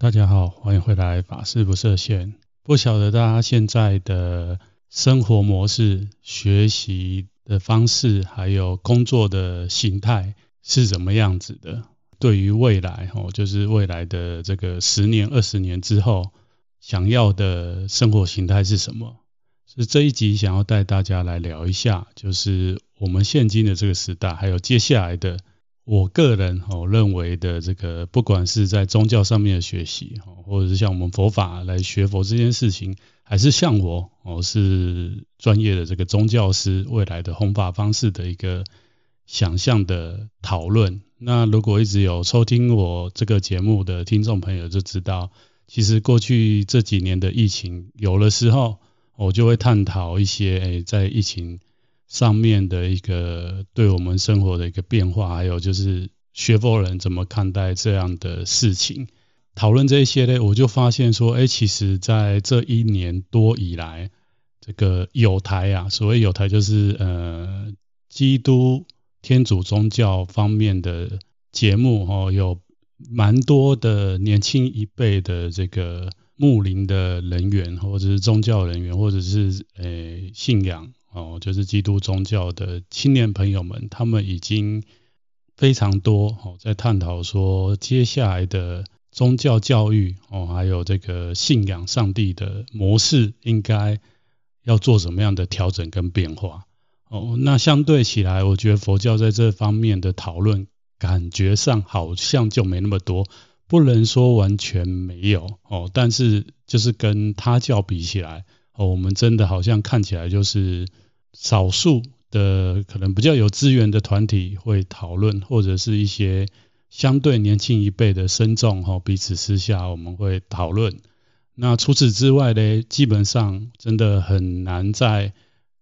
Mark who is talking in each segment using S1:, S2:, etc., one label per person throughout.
S1: 大家好，欢迎回来法师不设限。不晓得大家现在的生活模式、学习的方式，还有工作的形态是怎么样子的？对于未来，哦，就是未来的这个十年、二十年之后，想要的生活形态是什么？是这一集想要带大家来聊一下，就是我们现今的这个时代，还有接下来的。我个人哦认为的这个，不管是在宗教上面的学习，或者是像我们佛法来学佛这件事情，还是像我哦是专业的这个宗教师，未来的弘法方式的一个想象的讨论。那如果一直有收听我这个节目的听众朋友就知道，其实过去这几年的疫情有的时候，我就会探讨一些诶在疫情。上面的一个对我们生活的一个变化，还有就是学佛人怎么看待这样的事情，讨论这些呢，我就发现说，哎，其实在这一年多以来，这个有台啊，所谓有台就是呃基督天主宗教方面的节目哦，有蛮多的年轻一辈的这个牧灵的人员，或者是宗教人员，或者是呃信仰。哦，就是基督宗教的青年朋友们，他们已经非常多哦，在探讨说接下来的宗教教育哦，还有这个信仰上帝的模式，应该要做什么样的调整跟变化哦。那相对起来，我觉得佛教在这方面的讨论，感觉上好像就没那么多，不能说完全没有哦，但是就是跟他教比起来。哦，我们真的好像看起来就是少数的可能比较有资源的团体会讨论，或者是一些相对年轻一辈的僧众哈，彼此私下我们会讨论。那除此之外呢，基本上真的很难在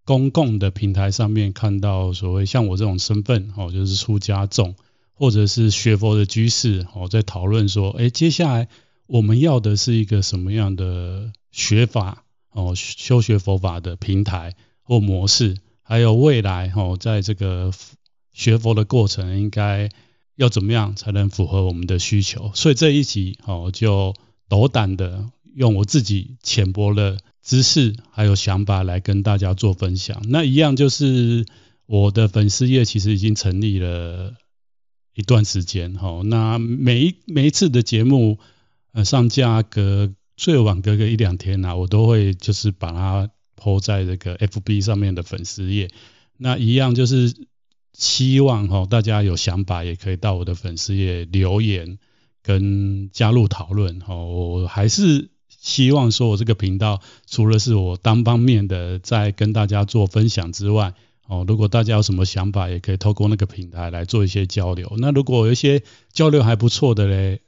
S1: 公共的平台上面看到所谓像我这种身份哦，就是出家众或者是学佛的居士哦，在讨论说，哎，接下来我们要的是一个什么样的学法？哦，修学佛法的平台或模式，还有未来哦，在这个学佛的过程，应该要怎么样才能符合我们的需求？所以这一集哦，就斗胆的用我自己浅薄的知识还有想法来跟大家做分享。那一样就是我的粉丝页其实已经成立了一段时间哈。那每一每一次的节目呃上架隔。最晚隔个一两天呐、我都会就是把它 po 在这个 FB 上面的粉丝页。那一样就是希望哈，大家有想法也可以到我的粉丝页留言跟加入讨论哈。我还是希望说，我这个频道除了是我单方面的在跟大家做分享之外，哦，如果大家有什么想法，也可以透过那个平台来做一些交流。那如果有一些交流还不错的嘞。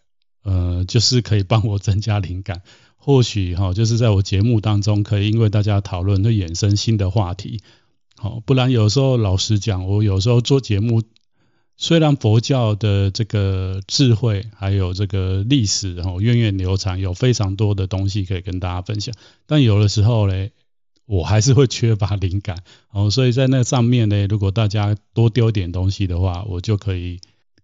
S1: 呃，就是可以帮我增加灵感，或许哈，就是在我节目当中，可以因为大家讨论，会衍生新的话题。好，不然有时候老实讲，我有时候做节目，虽然佛教的这个智慧还有这个历史，然后源远流长，有非常多的东西可以跟大家分享，但有的时候呢，我还是会缺乏灵感。哦，所以在那上面呢，如果大家多丢点东西的话，我就可以。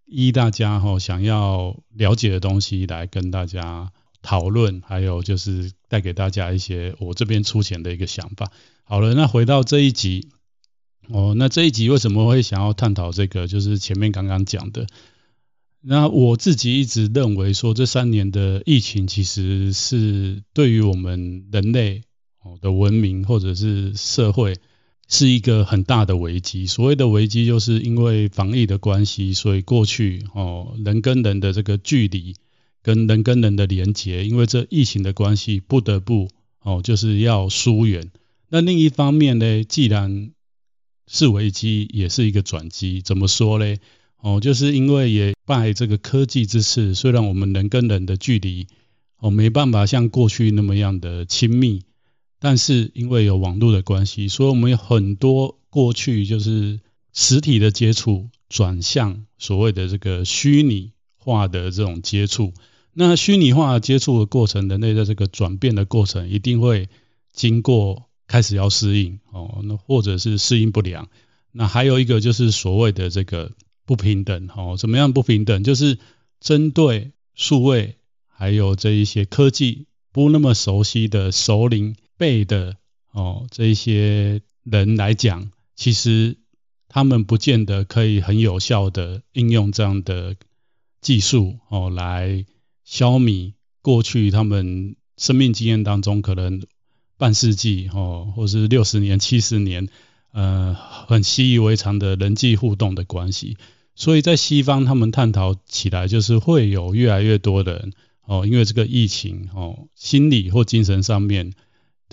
S1: 依大家哈想要了解的东西来跟大家讨论，还有就是带给大家一些我这边出钱的一个想法。好了，那回到这一集哦，那这一集为什么会想要探讨这个？就是前面刚刚讲的。那我自己一直认为说，这三年的疫情其实是对于我们人类哦的文明或者是社会。是一个很大的危机。所谓的危机，就是因为防疫的关系，所以过去哦，人跟人的这个距离，跟人跟人的连结，因为这疫情的关系，不得不哦，就是要疏远。那另一方面呢，既然是危机，也是一个转机。怎么说呢？哦，就是因为也拜这个科技之赐，虽然我们人跟人的距离哦，没办法像过去那么样的亲密。但是因为有网络的关系，所以我们有很多过去就是实体的接触，转向所谓的这个虚拟化的这种接触。那虚拟化接触的过程，人类的这个转变的过程，一定会经过开始要适应哦，那或者是适应不良。那还有一个就是所谓的这个不平等哦，怎么样不平等？就是针对数位还有这一些科技不那么熟悉的熟龄辈的哦，这一些人来讲，其实他们不见得可以很有效的应用这样的技术哦，来消弭过去他们生命经验当中可能半世纪哦，或是六十年、七十年，呃，很习以为常的人际互动的关系。所以在西方，他们探讨起来就是会有越来越多的人哦，因为这个疫情哦，心理或精神上面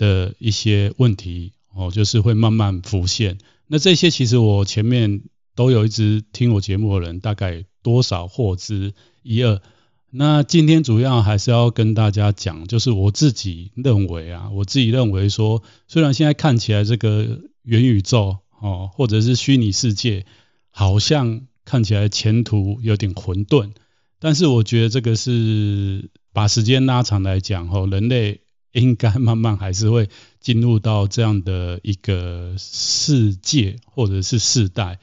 S1: 的一些问题哦，就是会慢慢浮现。那这些其实我前面都有一直听我节目的人，大概多少获知一二。那今天主要还是要跟大家讲，就是我自己认为啊，我自己认为说，虽然现在看起来这个元宇宙哦，或者是虚拟世界，好像看起来前途有点混沌，但是我觉得这个是把时间拉长来讲，吼，人类应该慢慢还是会进入到这样的一个世界或者是世代。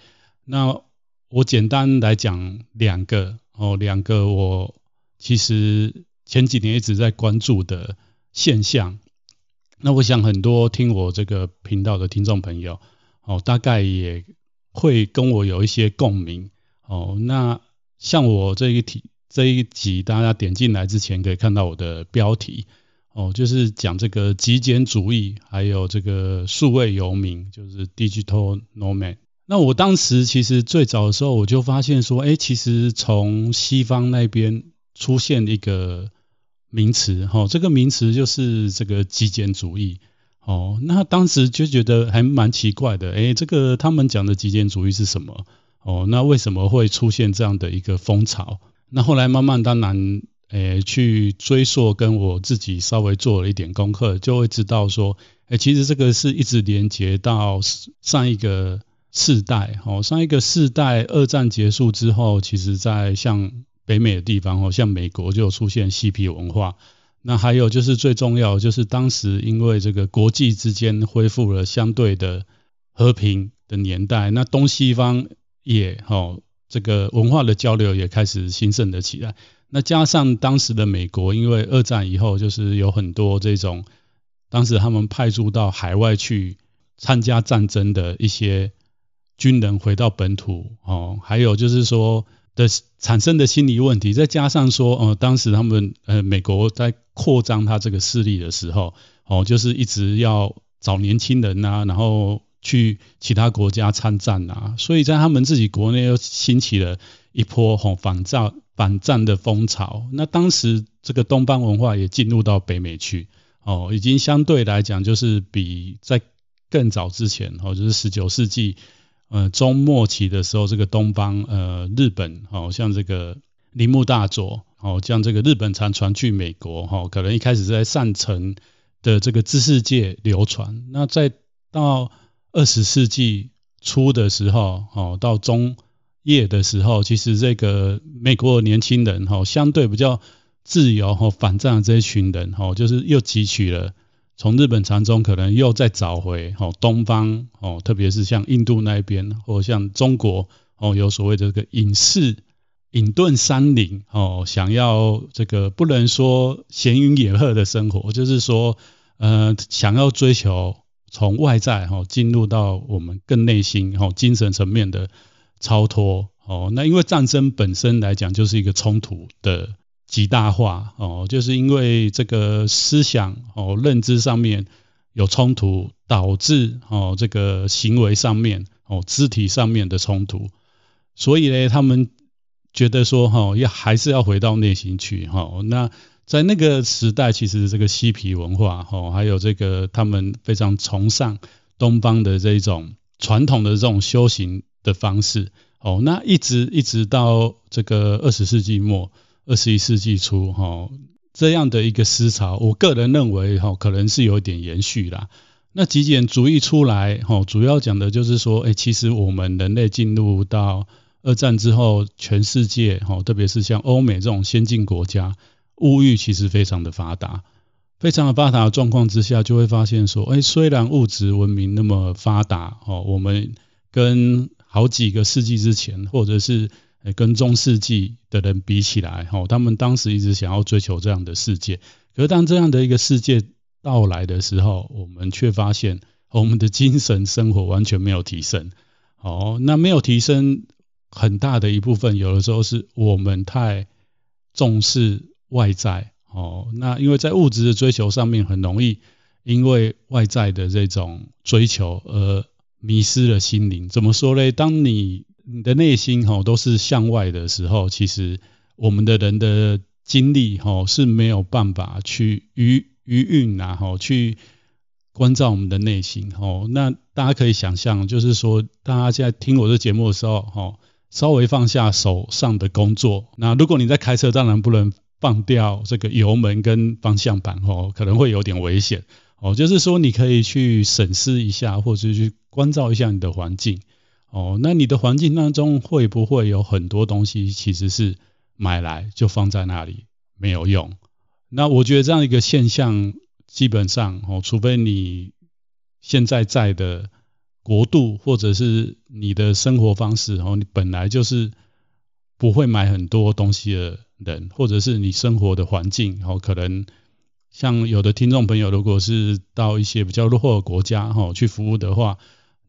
S1: 那我简单来讲两个，哦，两个我其实前几年一直在关注的现象。那我想很多听我这个频道的听众朋友，哦，大概也。会跟我有一些共鸣哦。那像我这一题这一集，大家点进来之前可以看到我的标题哦，就是讲这个极简主义，还有这个数位游民，就是 digital nomad。那我当时其实最早的时候，我就发现说，哎，其实从西方那边出现一个名词，哈，这个名词就是这个极简主义。哦，那当时就觉得还蛮奇怪的，哎，这个他们讲的极简主义是什么？哦，那为什么会出现这样的一个风潮？那后来慢慢当然，诶，去追溯，跟我自己稍微做了一点功课，就会知道说，诶，其实这个是一直连接到上一个世代，哦，上一个世代二战结束之后，其实在像北美的地方，哦，像美国就出现嬉皮文化。那还有就是最重要，就是当时因为这个国际之间恢复了相对的和平的年代，那东西方也齁这个文化的交流也开始兴盛了起来。那加上当时的美国，因为二战以后就是有很多这种当时他们派驻到海外去参加战争的一些军人回到本土哦，还有就是说。的产生的心理问题，再加上说，呃，当时他们呃，美国在扩张他这个势力的时候，哦，就是一直要找年轻人呐，然后去其他国家参战呐，所以在他们自己国内又兴起了一波吼反战反战的风潮。那当时这个东方文化也进入到北美去，哦，已经相对来讲就是比在更早之前，哦，就是十九世纪。呃，中末期的时候，这个东方，呃，日本，哦、像这个铃木大佐，哦，像这个日本禅传去美国，哈、可能一开始在上层的这个知识界流传，那再到二十世纪初的时候，哦，到中叶的时候，其实这个美国年轻人，哈、哦，相对比较自由和、哦、反战的这一群人，哈、哦，就是又汲取了。从日本禅宗可能又再找回哦，东方哦，特别是像印度那一边，或像中国哦，有所谓的这个隐士隐遁山林哦，想要这个不能说闲云野鹤的生活，就是说呃，想要追求从外在哈进入到我们更内心哈精神层面的超脱哦。那因为战争本身来讲就是一个冲突的。极大化哦，就是因为这个思想哦、认知上面有冲突，导致哦这个行为上面哦、肢体上面的冲突，所以呢，他们觉得说哈，要还是要回到内心去哈。那在那个时代，其实这个嬉皮文化哦，还有这个他们非常崇尚东方的这一种传统的这种修行的方式哦，那一直一直到这个二十世纪末。二十一世纪初，哈，这样的一个思潮，我个人认为，哈，可能是有一点延续啦。那极简主义出来，哈，主要讲的就是说，哎，其实我们人类进入到二战之后，全世界，哈，特别是像欧美这种先进国家，物欲其实非常的发达，非常的发达的状况之下，就会发现说，哎，虽然物质文明那么发达，哦，我们跟好几个世纪之前，或者是跟中世纪的人比起来，哦，他们当时一直想要追求这样的世界。可是当这样的一个世界到来的时候，我们却发现我们的精神生活完全没有提升。哦，那没有提升很大的一部分，有的时候是我们太重视外在。哦，那因为在物质的追求上面，很容易因为外在的这种追求而迷失了心灵。怎么说呢？当你你的内心哈都是向外的时候，其实我们的人的精力哈是没有办法去余余韵啊哈去关照我们的内心哈。那大家可以想象，就是说大家现在听我这节目的时候哈，稍微放下手上的工作。那如果你在开车，当然不能放掉这个油门跟方向盘哦，可能会有点危险哦。就是说你可以去审视一下，或者去关照一下你的环境。哦，那你的环境当中会不会有很多东西其实是买来就放在那里没有用？那我觉得这样一个现象，基本上哦，除非你现在在的国度或者是你的生活方式哦，你本来就是不会买很多东西的人，或者是你生活的环境哦，可能像有的听众朋友，如果是到一些比较落后的国家哦去服务的话。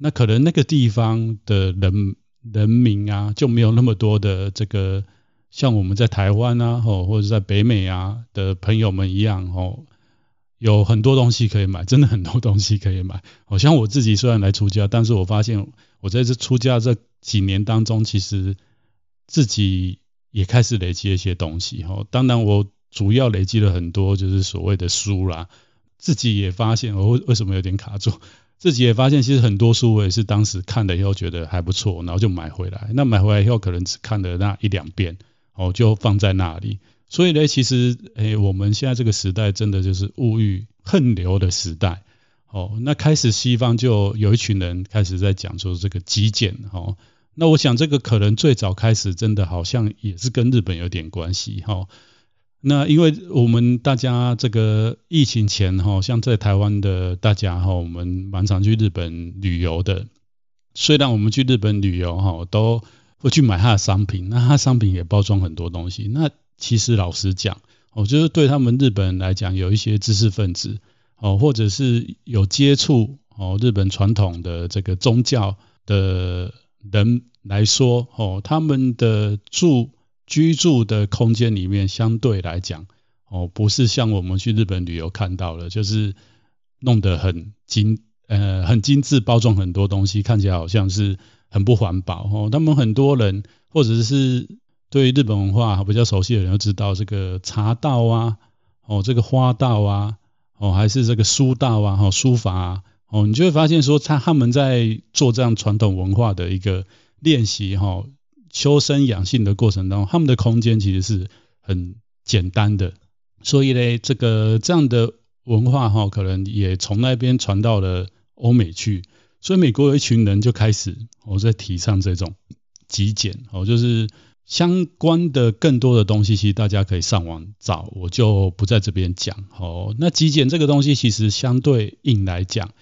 S1: 那可能那个地方的人人民啊，就没有那么多的这个像我们在台湾啊，吼或者在北美啊的朋友们一样，吼有很多东西可以买，真的很多东西可以买。好像我自己虽然来出家，但是我发现我在这出家这几年当中，其实自己也开始累积一些东西。吼，当然我主要累积了很多就是所谓的书啦，自己也发现我为什么有点卡住。自己也发现，其实很多书我也是当时看了以后觉得还不错，然后就买回来。那买回来以后，可能只看了那一两遍，哦，就放在那里。所以呢，其实，诶，我们现在这个时代真的就是物欲横流的时代。哦，那开始西方就有一群人开始在讲说这个极简。哦，那我想这个可能最早开始，真的好像也是跟日本有点关系。哈。那因为我们大家这个疫情前哈，像在台湾的大家哈，我们蛮常去日本旅游的。虽然我们去日本旅游哈，都会去买他的商品，那他商品也包装很多东西。那其实老实讲，哦，就是对他们日本人来讲，有一些知识分子哦，或者是有接触哦日本传统的这个宗教的人来说，哦，他们的住。居住的空间里面相对来讲，哦，不是像我们去日本旅游看到的，就是弄得很精，呃，很精致，包装很多东西，看起来好像是很不环保。哦，他们很多人或者是对日本文化比较熟悉的人都知道，这个茶道啊，哦，这个花道啊，哦，还是这个书道啊，哦，书法啊，哦，你就会发现说，他他们在做这样传统文化的一个练习，哈。修身养性的过程当中，他们的空间其实是很简单的，所以呢，这个这样的文化哈，可能也从那边传到了欧美去，所以美国有一群人就开始我在提倡这种极简哦，就是相关的更多的东西，其实大家可以上网找，我就不在这边讲哦。那极简这个东西，其实相对应来讲。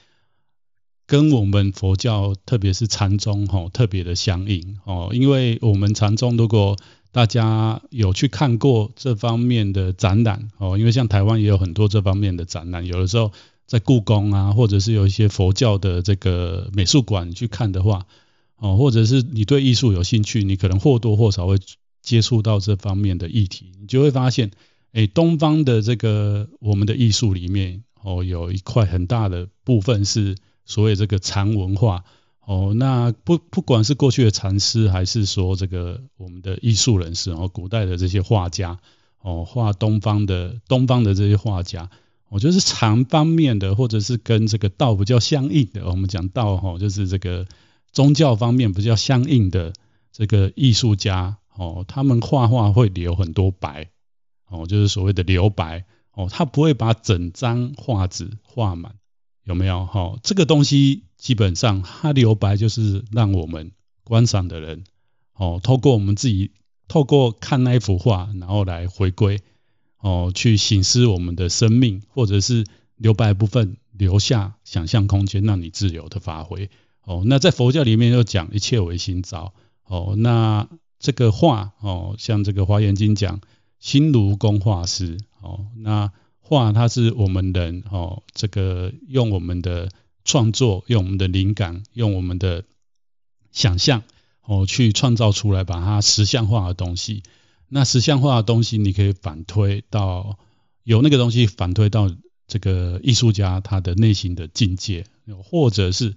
S1: 跟我们佛教，特别是禅宗，吼，特别的相应哦。因为我们禅宗，如果大家有去看过这方面的展览哦，因为像台湾也有很多这方面的展览，有的时候在故宫啊，或者是有一些佛教的这个美术馆去看的话，哦，或者是你对艺术有兴趣，你可能或多或少会接触到这方面的议题，你就会发现，诶，东方的这个我们的艺术里面，哦，有一块很大的部分是。所谓这个禅文化哦，那不不管是过去的禅师，还是说这个我们的艺术人士哦，古代的这些画家哦，画东方的东方的这些画家，我觉得是禅方面的，或者是跟这个道比较相应的。我们讲道哈，就是这个宗教方面比较相应的这个艺术家哦，他们画画会留很多白哦，就是所谓的留白哦，他不会把整张画纸画满。有没有哈？这个东西基本上它留白，就是让我们观赏的人哦，透过我们自己透过看那一幅画，然后来回归哦，去省思我们的生命，或者是留白部分留下想象空间，让你自由的发挥哦。那在佛教里面又讲一切唯心造哦，那这个画哦，像这个华严经讲，心如工画师哦，那画它是我们人哦，这个用我们的创作，用我们的灵感，用我们的想象哦，去创造出来，把它实像化的东西。那实像化的东西，你可以反推到有那个东西反推到这个艺术家他的内心的境界，或者是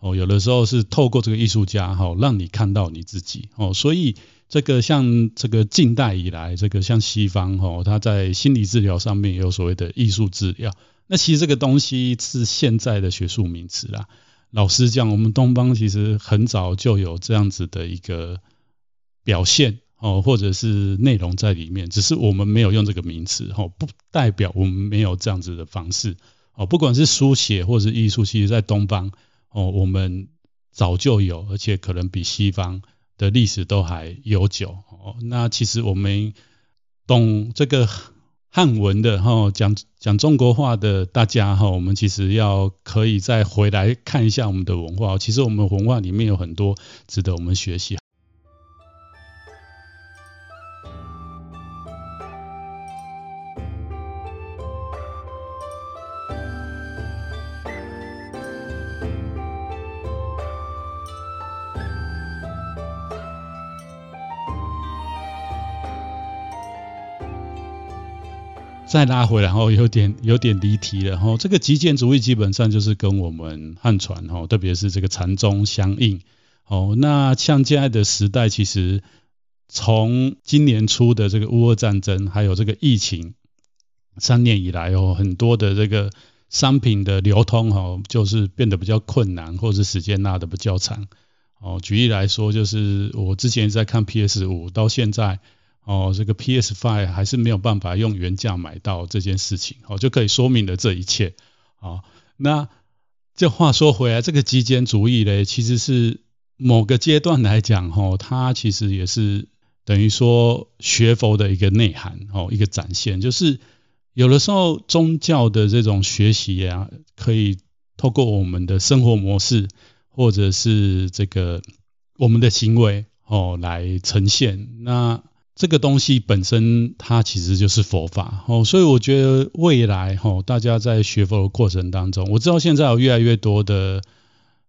S1: 哦，有的时候是透过这个艺术家哈，让你看到你自己哦。所以这个像这个近代以来，这个像西方哦，他在心理治疗上面也有所谓的艺术治疗。那其实这个东西是现在的学术名词啦。老实讲，我们东方其实很早就有这样子的一个表现。哦，或者是内容在里面，只是我们没有用这个名词，哦，不代表我们没有这样子的方式，哦，不管是书写或者是艺术，其实在东方，哦，我们早就有，而且可能比西方的历史都还悠久，哦，那其实我们懂这个汉文的，哈，讲讲中国话的大家，哈，我们其实要可以再回来看一下我们的文化，其实我们文化里面有很多值得我们学习。再拉回来，然后有点有点离题了。哈，这个极简主义基本上就是跟我们汉传哈，特别是这个禅宗相应。哦，那像现在的时代，其实从今年初的这个乌俄战争，还有这个疫情，三年以来哦很多的这个商品的流通哈，就是变得比较困难，或者是时间拉得比较长。哦，举例来说，就是我之前在看 PS 五，到现在。哦，这个 PS5 还是没有办法用原价买到这件事情，哦，就可以说明了这一切。哦，那这话说回来，这个极简主义呢，其实是某个阶段来讲，哦，它其实也是等于说学佛的一个内涵，哦，一个展现，就是有的时候宗教的这种学习啊，可以透过我们的生活模式，或者是这个我们的行为，哦，来呈现。那这个东西本身它其实就是佛法哦，所以我觉得未来哈，大家在学佛的过程当中，我知道现在有越来越多的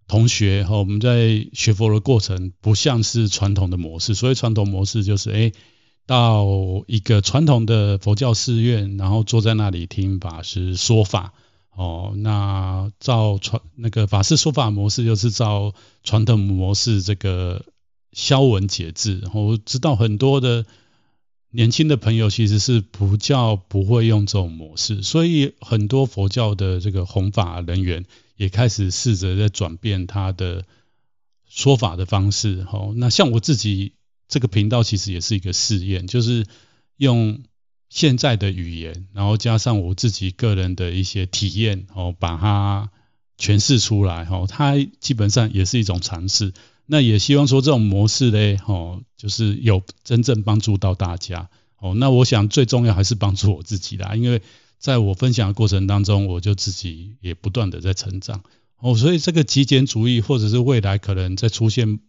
S1: 同学哈，我们在学佛的过程不像是传统的模式，所以传统模式就是诶，到一个传统的佛教寺院，然后坐在那里听法师说法哦，那照传那个法师说法模式，就是照传统模式这个。消文解字，我知道很多的年轻的朋友其实是不叫不会用这种模式，所以很多佛教的这个弘法人员也开始试着在转变他的说法的方式。那像我自己这个频道其实也是一个试验，就是用现在的语言，然后加上我自己个人的一些体验，哦，把它诠释出来，哈，它基本上也是一种尝试。那也希望说这种模式呢，哦，就是有真正帮助到大家，哦，那我想最重要还是帮助我自己啦，因为在我分享的过程当中，我就自己也不断的在成长，哦，所以这个极简主义或者是未来可能在出现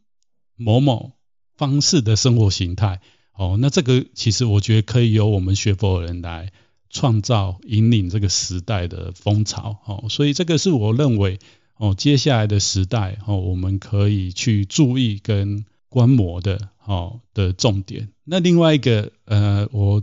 S1: 某某方式的生活形态，哦，那这个其实我觉得可以由我们学佛人来创造引领这个时代的风潮，哦，所以这个是我认为。哦，接下来的时代哦，我们可以去注意跟观摩的哦的重点。那另外一个呃，我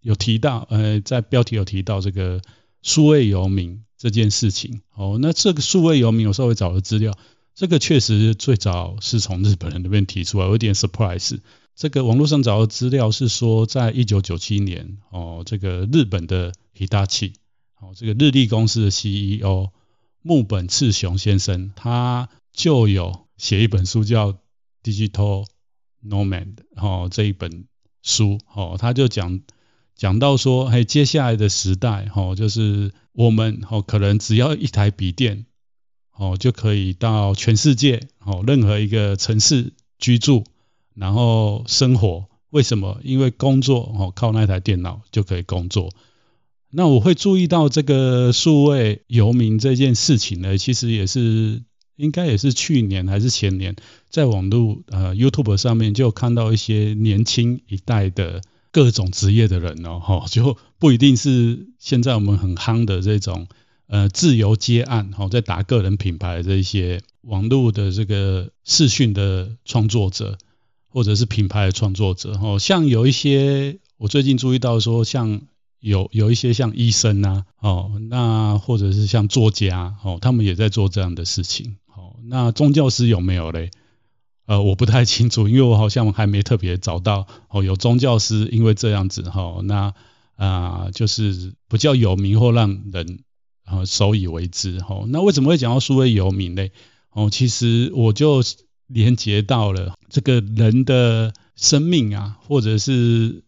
S1: 有提到呃，在标题有提到这个数位游民这件事情。哦，那这个数位游民，我稍微找了资料，这个确实最早是从日本人那边提出来，有点 surprise。这个网络上找的资料是说，在一九九七年哦，这个日本的 Hitachi 哦，这个日立公司的 CEO。木本次雄先生，他就有写一本书叫《Digital Nomad》哦，这一本书哦，他就讲讲到说，嘿，接下来的时代哦，就是我们哦，可能只要一台笔电哦，就可以到全世界哦，任何一个城市居住，然后生活。为什么？因为工作哦，靠那台电脑就可以工作。那我会注意到这个数位游民这件事情呢，其实也是应该也是去年还是前年，在网络呃 YouTube 上面就看到一些年轻一代的各种职业的人哦，哈，就不一定是现在我们很夯的这种呃自由接案，哈，在打个人品牌的这些网络的这个视讯的创作者，或者是品牌的创作者，哈，像有一些我最近注意到说，像有有一些像医生啊，哦，那或者是像作家，哦，他们也在做这样的事情。哦那宗教师有没有嘞？呃，我不太清楚，因为我好像还没特别找到哦，有宗教师因为这样子哈，那啊、就是比较有名或让人啊首以为之哈。那为什么会讲到数位游民嘞？哦，其实我就连接到了这个人的生命啊，或者是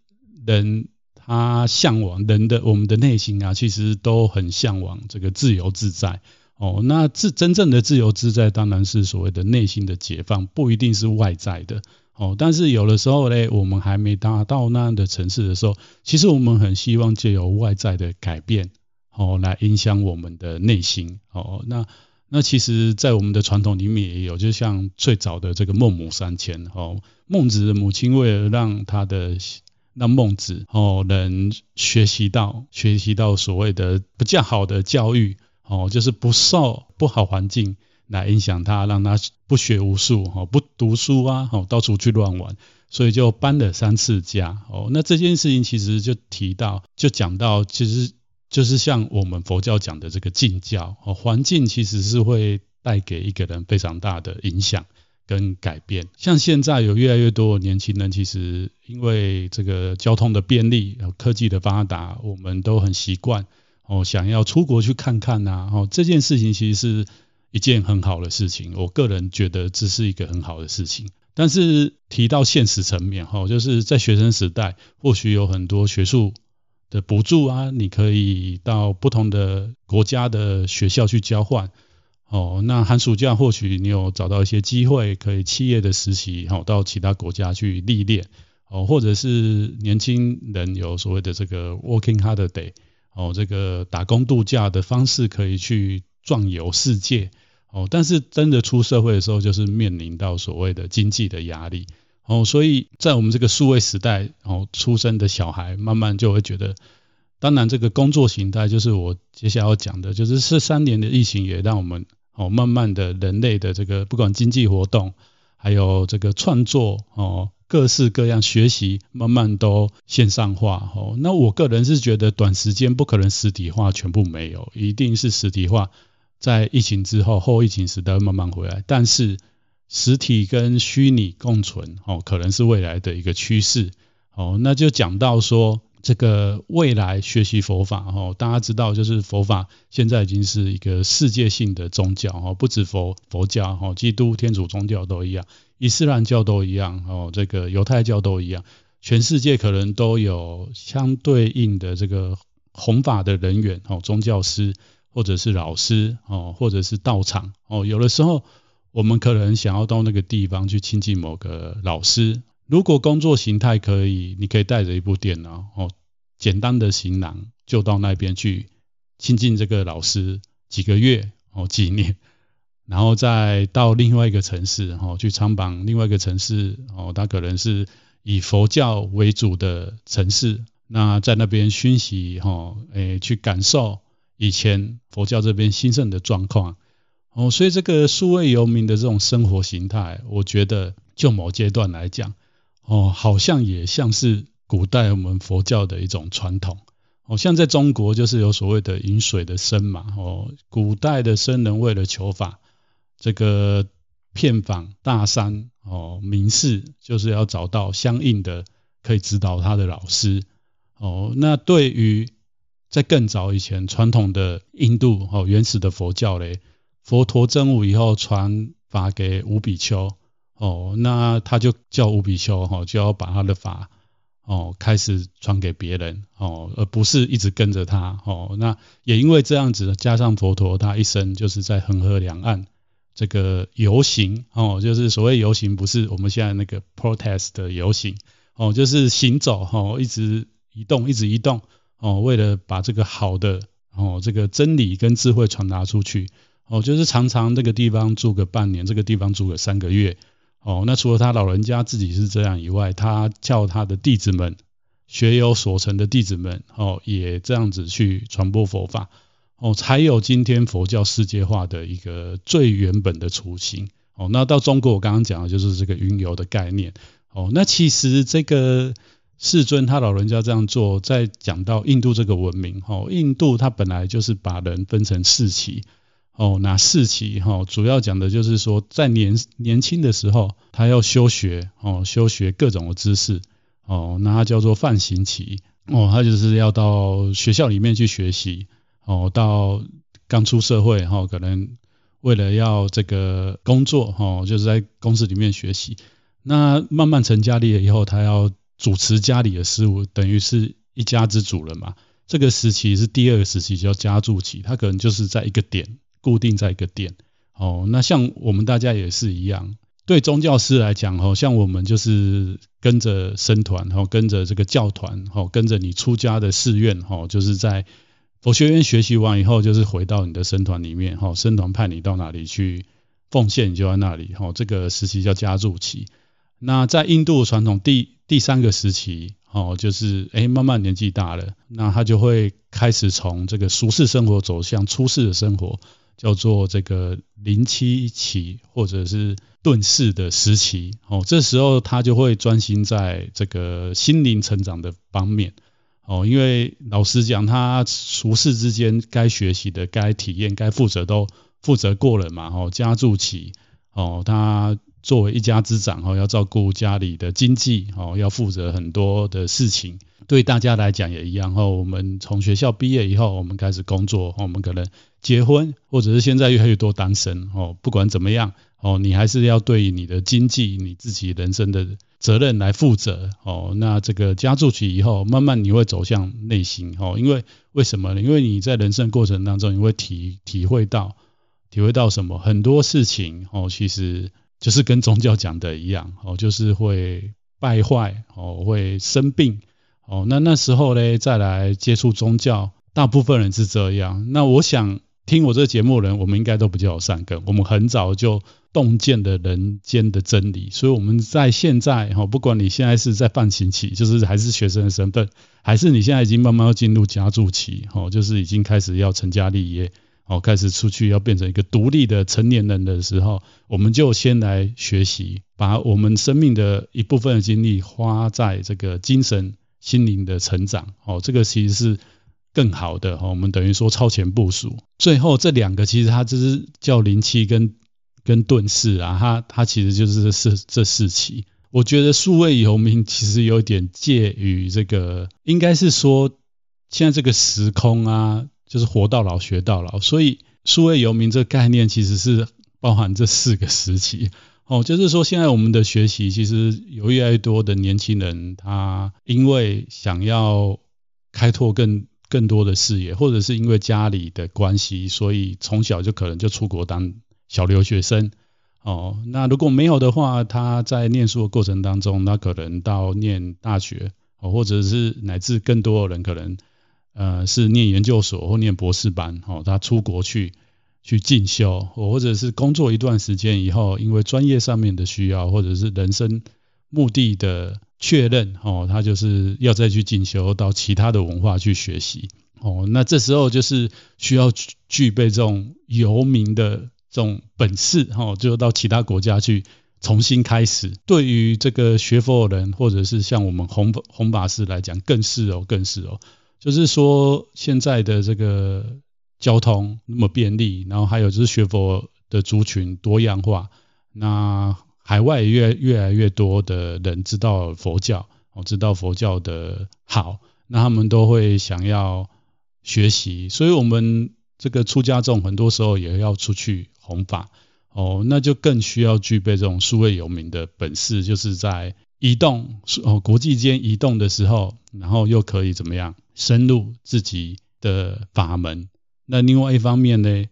S1: 人他向往人的我们的内心啊，其实都很向往这个自由自在。哦，那自真正的自由自在，当然是所谓的内心的解放，不一定是外在的。哦，但是有的时候呢，我们还没达到那样的层次的时候，其实我们很希望借由外在的改变，哦，来影响我们的内心。哦，那那其实，在我们的传统里面也有，就像最早的这个孟母三迁。哦，孟子的母亲为了让他的让孟子哦能学习到学习到所谓的比较好的教育。哦，就是不受不好环境来影响他，让他不学无术，哦，不读书啊，哦，到处去乱玩，所以就搬了三次家。哦，那这件事情其实就提到，就讲到，其实就是像我们佛教讲的这个境教，哦，环境其实是会带给一个人非常大的影响跟改变。像现在有越来越多的年轻人，其实因为这个交通的便利，科技的发达，我们都很习惯。哦，想要出国去看看呐，哦，这件事情其实是一件很好的事情，我个人觉得这是一个很好的事情。但是提到现实层面，哈，就是在学生时代，或许有很多学术的补助啊，你可以到不同的国家的学校去交换，哦，那寒暑假或许你有找到一些机会，可以企业的实习，好，到其他国家去历练，哦，或者是年轻人有所谓的这个 working holiday。哦，这个打工度假的方式可以去壮游世界，哦，但是真的出社会的时候，就是面临到所谓的经济的压力，哦，所以在我们这个数位时代，哦，出生的小孩慢慢就会觉得，当然这个工作形态就是我接下来要讲的，就是这三年的疫情也让我们，哦，慢慢的人类的这个不管经济活动，还有这个创作，哦。各式各样学习慢慢都线上化哦，那我个人是觉得短时间不可能实体化全部没有，一定是实体化在疫情之后后疫情时代慢慢回来，但是实体跟虚拟共存哦，可能是未来的一个趋势哦，那就讲到说。这个未来学习佛法哦，大家知道，就是佛法现在已经是一个世界性的宗教哦，不止佛佛教哦，基督天主宗教都一样，伊斯兰教都一样哦，这个犹太教都一样，全世界可能都有相对应的这个弘法的人员哦，宗教师或者是老师哦，或者是道场哦，有的时候我们可能想要到那个地方去亲近某个老师。如果工作形态可以，你可以带着一部电脑哦，简单的行囊就到那边去亲近这个老师几个月哦，几年，然后再到另外一个城市哦，去参访另外一个城市哦，它可能是以佛教为主的城市，那在那边熏习哈，诶，去感受以前佛教这边兴盛的状况哦，所以这个数位游民的这种生活形态，我觉得就某阶段来讲。哦，好像也像是古代我们佛教的一种传统，哦，像在中国就是有所谓的饮水的僧嘛，哦，古代的僧人为了求法，这个遍访大山哦，名寺就是要找到相应的可以指导他的老师，哦，那对于在更早以前传统的印度哦，原始的佛教嘞，佛陀证悟以后传法给五比丘。哦，那他就叫五比丘哈，就要把他的法哦开始传给别人哦，而不是一直跟着他哦。那也因为这样子，加上佛陀他一生就是在恒河两岸这个游行哦，就是所谓游行，不是我们现在那个 protest 的游行哦，就是行走哈，一直移动，一直移动哦，为了把这个好的哦这个真理跟智慧传达出去哦，就是常常这个地方住个半年，这个地方住个三个月。哦，那除了他老人家自己是这样以外，他叫他的弟子们，学有所成的弟子们，哦，也这样子去传播佛法，哦，才有今天佛教世界化的一个最原本的雏形。哦，那到中国，我刚刚讲的就是这个云游的概念。哦，那其实这个世尊他老人家这样做，在讲到印度这个文明，哦，印度它本来就是把人分成四期。哦，那四期哈，主要讲的就是说，在年年轻的时候，他要修学哦，修学各种的知识哦，那他叫做梵行期哦，他就是要到学校里面去学习哦，到刚出社会哈，可能为了要这个工作哈，就是在公司里面学习。那慢慢成家立业以后，他要主持家里的事务，等于是一家之主了嘛。这个时期是第二个时期，叫家住期，他可能就是在一个点。固定在一个点，哦，那像我们大家也是一样，对宗教师来讲，哦，像我们就是跟着僧团，哦，跟着这个教团，哦，跟着你出家的寺院，哦，就是在佛学院学习完以后，就是回到你的僧团里面，哦，僧团派你到哪里去奉献，你就在那里，哦，这个时期叫家住期。那在印度传统第第三个时期，哦，就是哎，慢慢年纪大了，那他就会开始从这个俗世生活走向出世的生活。叫做这个临七期或者是顿世的时期，哦，这时候他就会专心在这个心灵成长的方面，哦，因为老实讲，他俗世之间该学习的、该体验、该负责都负责过了嘛，哦，家住期，哦，他作为一家之长，哦，要照顾家里的经济，哦，要负责很多的事情。对大家来讲也一样哦。我们从学校毕业以后，我们开始工作，我们可能结婚，或者是现在越来越多单身哦。不管怎么样哦，你还是要对你的经济、你自己人生的责任来负责哦。那这个家住期以后，慢慢你会走向内心哦。因为为什么呢？因为你在人生过程当中，你会体体会到体会到什么？很多事情哦，其实就是跟宗教讲的一样哦，就是会败坏哦，会生病。哦，那那时候呢，再来接触宗教，大部分人是这样。那我想听我这个节目的人，我们应该都比较有善根，我们很早就洞见了人间的真理。所以我们在现在，哈，不管你现在是在梵行期，就是还是学生的身份，还是你现在已经慢慢要进入家住期，哦，就是已经开始要成家立业，哦，开始出去要变成一个独立的成年人的时候，我们就先来学习，把我们生命的一部分的精力花在这个精神。心灵的成长，哦，这个其实是更好的，哦，我们等于说超前部署。最后这两个其实它就是叫灵气跟跟顿世啊，它它其实就是这四这四期。我觉得数位游民其实有点介于这个，应该是说现在这个时空啊，就是活到老学到老，所以数位游民这个概念其实是包含这四个时期。哦，就是说，现在我们的学习其实有越来越多的年轻人，他因为想要开拓更更多的视野，或者是因为家里的关系，所以从小就可能就出国当小留学生。哦，那如果没有的话，他在念书的过程当中，那可能到念大学，或者是乃至更多的人可能，呃，是念研究所或念博士班，哦，他出国去。去进修，或者是工作一段时间以后，因为专业上面的需要，或者是人生目的的确认，哦，他就是要再去进修到其他的文化去学习，哦，那这时候就是需要具备这种游民的这种本事，哦，就到其他国家去重新开始。对于这个学佛人，或者是像我们弘弘法师来讲，更是哦，更是哦，就是说现在的这个。交通那么便利，然后还有就是学佛的族群多样化，那海外也越越来越多的人知道佛教，哦，知道佛教的好，那他们都会想要学习，所以我们这个出家众很多时候也要出去弘法，哦，那就更需要具备这种数位有名的本事，就是在移动哦国际间移动的时候，然后又可以怎么样深入自己的法门。那另外一方面呢，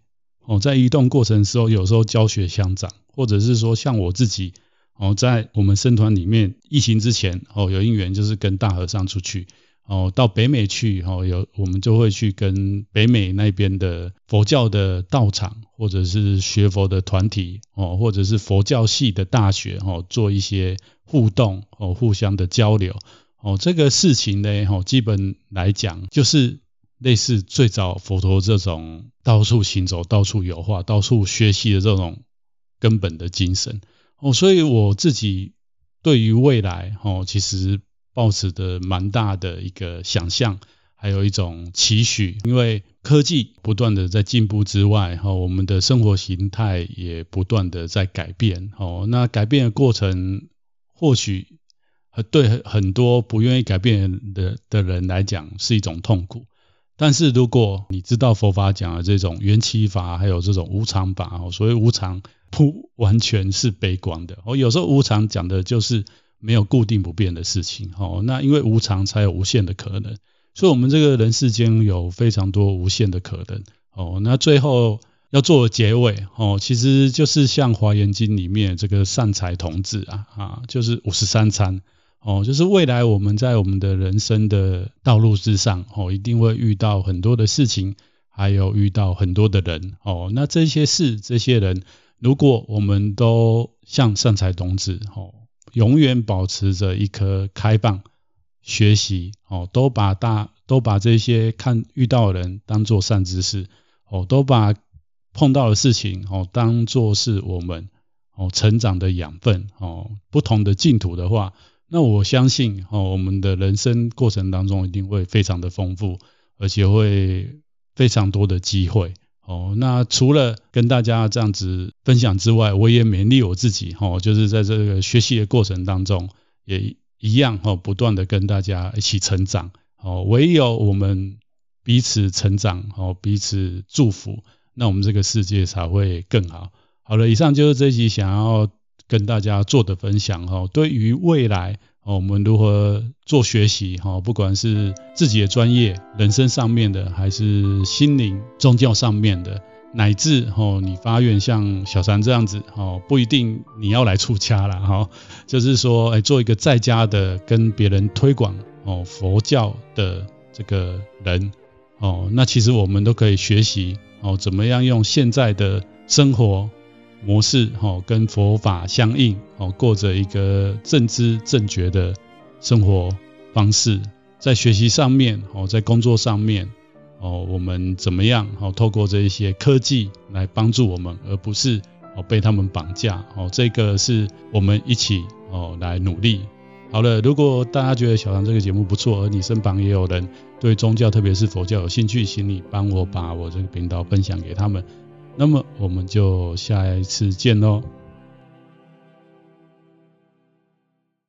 S1: 哦，在移动过程的时候，有时候教学相长，或者是说像我自己，哦，在我们僧团里面疫情之前，哦，有因缘就是跟大和尚出去，哦，到北美去哦，有我们就会去跟北美那边的佛教的道场，或者是学佛的团体哦，或者是佛教系的大学哦，做一些互动哦，互相的交流哦。这个事情呢，哦，基本来讲就是类似最早佛陀这种到处行走、到处有话、到处学习的这种根本的精神哦。所以我自己对于未来哦，其实。抱持的蛮大的一个想象，还有一种期许，因为科技不断的在进步之外，哈，我们的生活形态也不断的在改变，哦，那改变的过程或许对很多不愿意改变的的人来讲是一种痛苦，但是如果你知道佛法讲的这种缘起法，还有这种无常法，哦，所谓无常不完全是悲观的，哦，有时候无常讲的就是。没有固定不变的事情，哦，那因为无常才有无限的可能，所以，我们这个人世间有非常多无限的可能，哦，那最后要做的结尾，哦，其实就是像《华严经》里面这个善财童子啊，啊，就是五十三参，哦，就是未来我们在我们的人生的道路之上，哦，一定会遇到很多的事情，还有遇到很多的人，哦，那这些事、这些人，如果我们都像善财童子，哦。永远保持着一颗开放学习哦，都把大都把这些看遇到的人当做善知识哦，都把碰到的事情哦当做是我们哦成长的养分哦。不同的净土的话，那我相信哦，我们的人生过程当中一定会非常的丰富，而且会非常多的机会。哦，那除了跟大家这样子分享之外，我也勉励我自己，哦，就是在这个学习的过程当中，也一样，哦，不断的跟大家一起成长，哦，唯有我们彼此成长，哦，彼此祝福，那我们这个世界才会更好。好了，以上就是这一集想要跟大家做的分享，哦，对于未来。哦，我们如何做学习？哈，不管是自己的专业、人生上面的，还是心灵、宗教上面的，乃至哦，你发愿像小三这样子，哦，不一定你要来出家了，哈，就是说，哎，做一个在家的，跟别人推广哦佛教的这个人，哦，那其实我们都可以学习哦，怎么样用现在的生活。模式哈，跟佛法相应哦，过着一个正知正觉的生活方式，在学习上面哦，在工作上面哦，我们怎么样哦，透过这一些科技来帮助我们，而不是哦被他们绑架哦，这个是我们一起哦来努力。好了，如果大家觉得小唐这个节目不错，而你身旁也有人对宗教，特别是佛教有兴趣，请你帮我把我这个频道分享给他们。那么我们就下一次见喽。